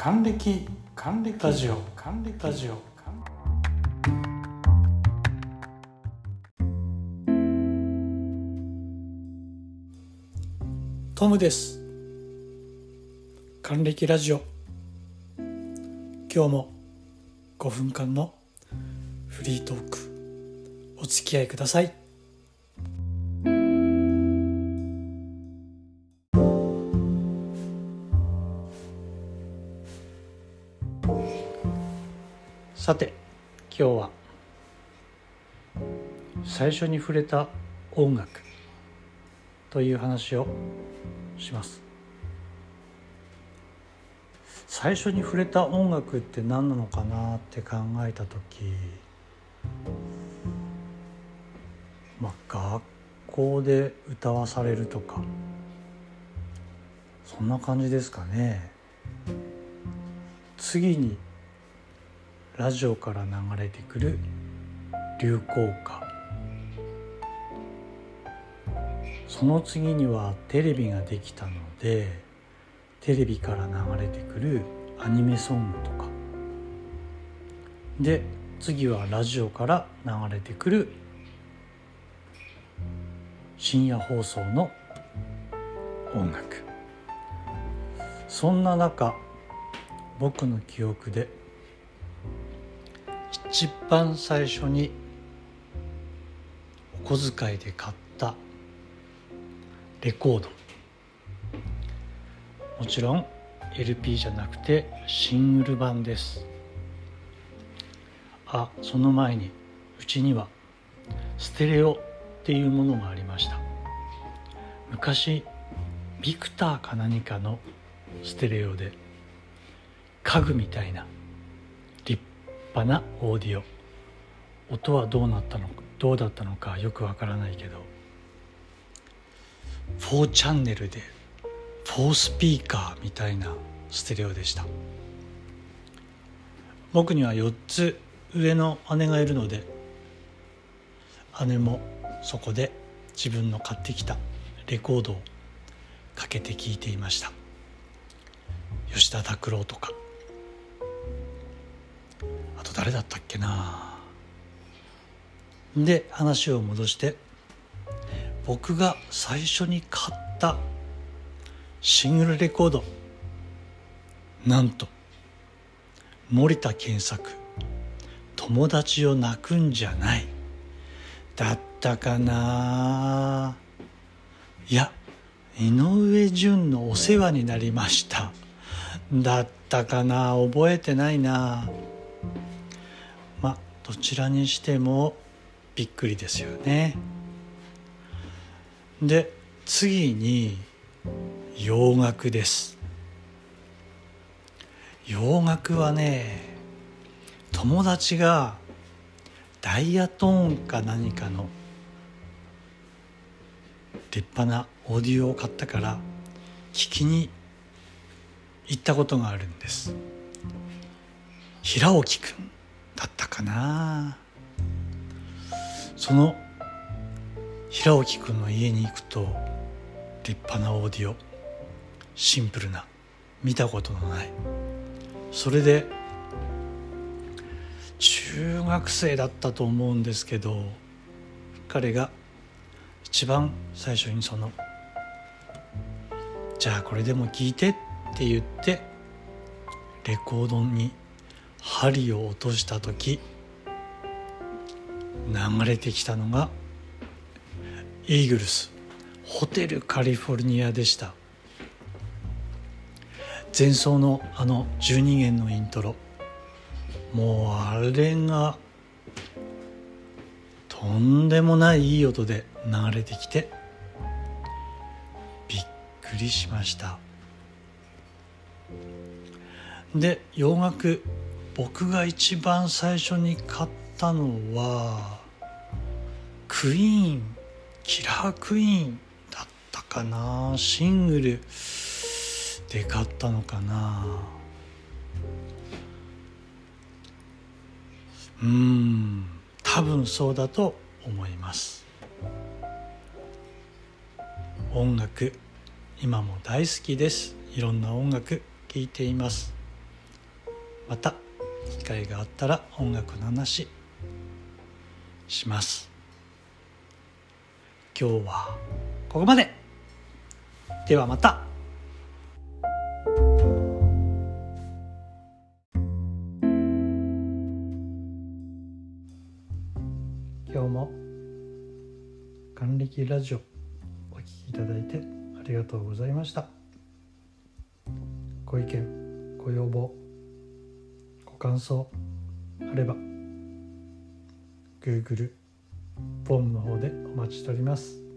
還暦還暦。ラジオ。還暦。ラジオ。トムです。還暦ラジオ。今日も5分間のフリートークお付き合いくださいさて今日は最初に触れた音楽という話をします。最初に触れた音楽って何なのかなって考えた時まあ学校で歌わされるとかそんな感じですかね。次にラジオから流れてくる流行歌。その次にはテレビができたのでテレビから流れてくるアニメソングとか。で次はラジオから流れてくる深夜放送の音楽。そんな中僕の記憶で一番最初にお小遣いで買ったレコード。もちろん LP じゃなくてシングル版です。あその前にうちにはステレオっていうものがありました。昔ビクターか何かのステレオで家具みたいな派なオーディオ。音はどうなったのどうだったのかよくわからないけど。4チャンネルで4スピーカーみたいなステレオでした。僕には4つ上の姉がいるので姉もそこで自分の買ってきたレコードをかけて聴いていました。吉田拓郎とか。誰だったっけな。で話を戻して僕が最初に買ったシングルレコードなんと森田健作「友達を泣くんじゃない」だったかな。いや井上順の「お世話になりました」だったかな。覚えてないな。どちらにしてもびっくりですよね。で次に洋楽です。洋楽はね友達がダイヤトーンか何かの立派なオーディオを買ったから聞きに行ったことがあるんです。平沖くん。かな。その平沖くんの家に行くと立派なオーディオ。シンプルな。見たことのない。それで中学生だったと思うんですけど彼が一番最初にその「じゃあこれでも聞いて」って言ってレコードに針を落とした時流れてきたのがイーグルスホテルカリフォルニアでした。前奏のあの12弦のイントロもうあれがとんでもないいい音で流れてきてびっくりしました。で洋楽僕が一番最初に買ったのはクイーンキラークイーンだったかな。シングルで買ったのかな。うん多分そうだと思います。音楽今も大好きです。いろんな音楽聴いています。また。機会があったら音楽の話します。今日はここまで。ではまた。今日も還暦ラジオお聴きいただいてありがとうございました。ご意見ご要望感想あれば Google フォームの方でお待ちしております。